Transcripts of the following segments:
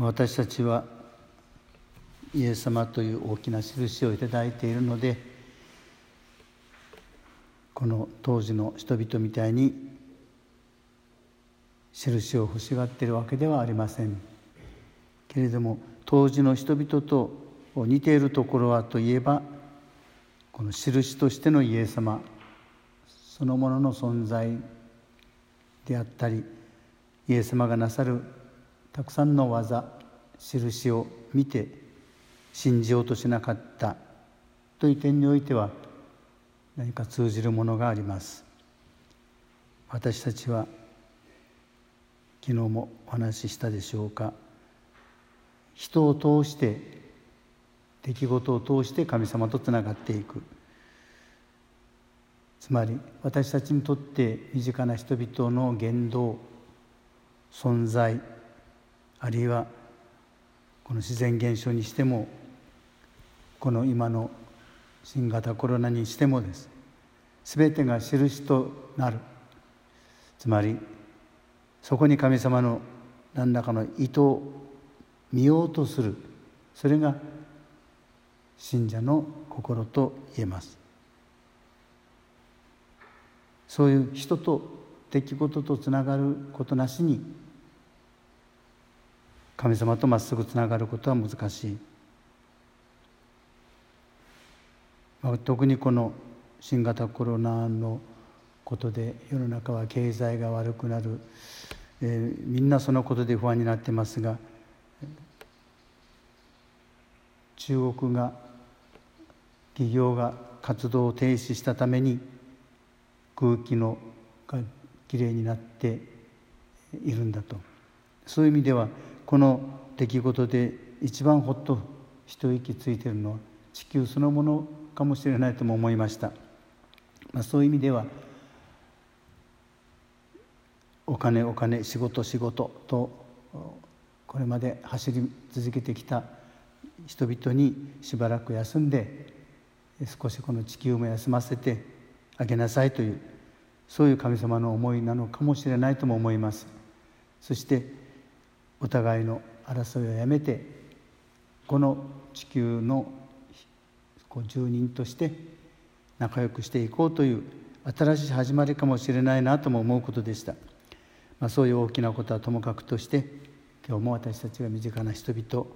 私たちはイエス様という大きな印をいただいているのでこの当時の人々みたいに印を欲しがっているわけではありません。けれども当時の人々と似ているところはといえばこの印としてのイエス様そのものの存在であったりイエス様がなさるたくさんの技印を見て信じようとしなかった。という点においては何か通じるものがあります。私たちは昨日もお話ししたでしょうか。人を通して出来事を通して神様とつながっていく。つまり私たちにとって身近な人々の言動存在あるいはこの自然現象にしてもこの今の新型コロナにしてもです。全てが印となる。つまりそこに神様の何らかの意図を見ようとする。それが信者の心と言えます。そういう人と出来事とつながることなしに神様とまっすぐつながることは難しい。特にこの新型コロナのことで世の中は経済が悪くなる、えー、みんなそのことで不安になってますが中国が企業が活動を停止したために空気のがきれいになっているんだと。そういう意味ではこの出来事で一番ほっと一息ついているのは地球そのものかもしれないとも思いました、まあ、そういう意味ではお金お金仕事仕事とこれまで走り続けてきた人々にしばらく休んで少しこの地球も休ませてあげなさいというそういう神様の思いなのかもしれないとも思います。そしてお互いの争いをやめてこの地球の住人として仲良くしていこうという新しい始まりかもしれないなとも思うことでした、まあ、そういう大きなことはともかくとして今日も私たちが身近な人々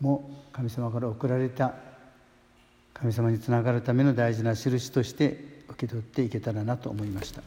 も神様から送られた神様につながるための大事な印として受け取っていけたらなと思いました。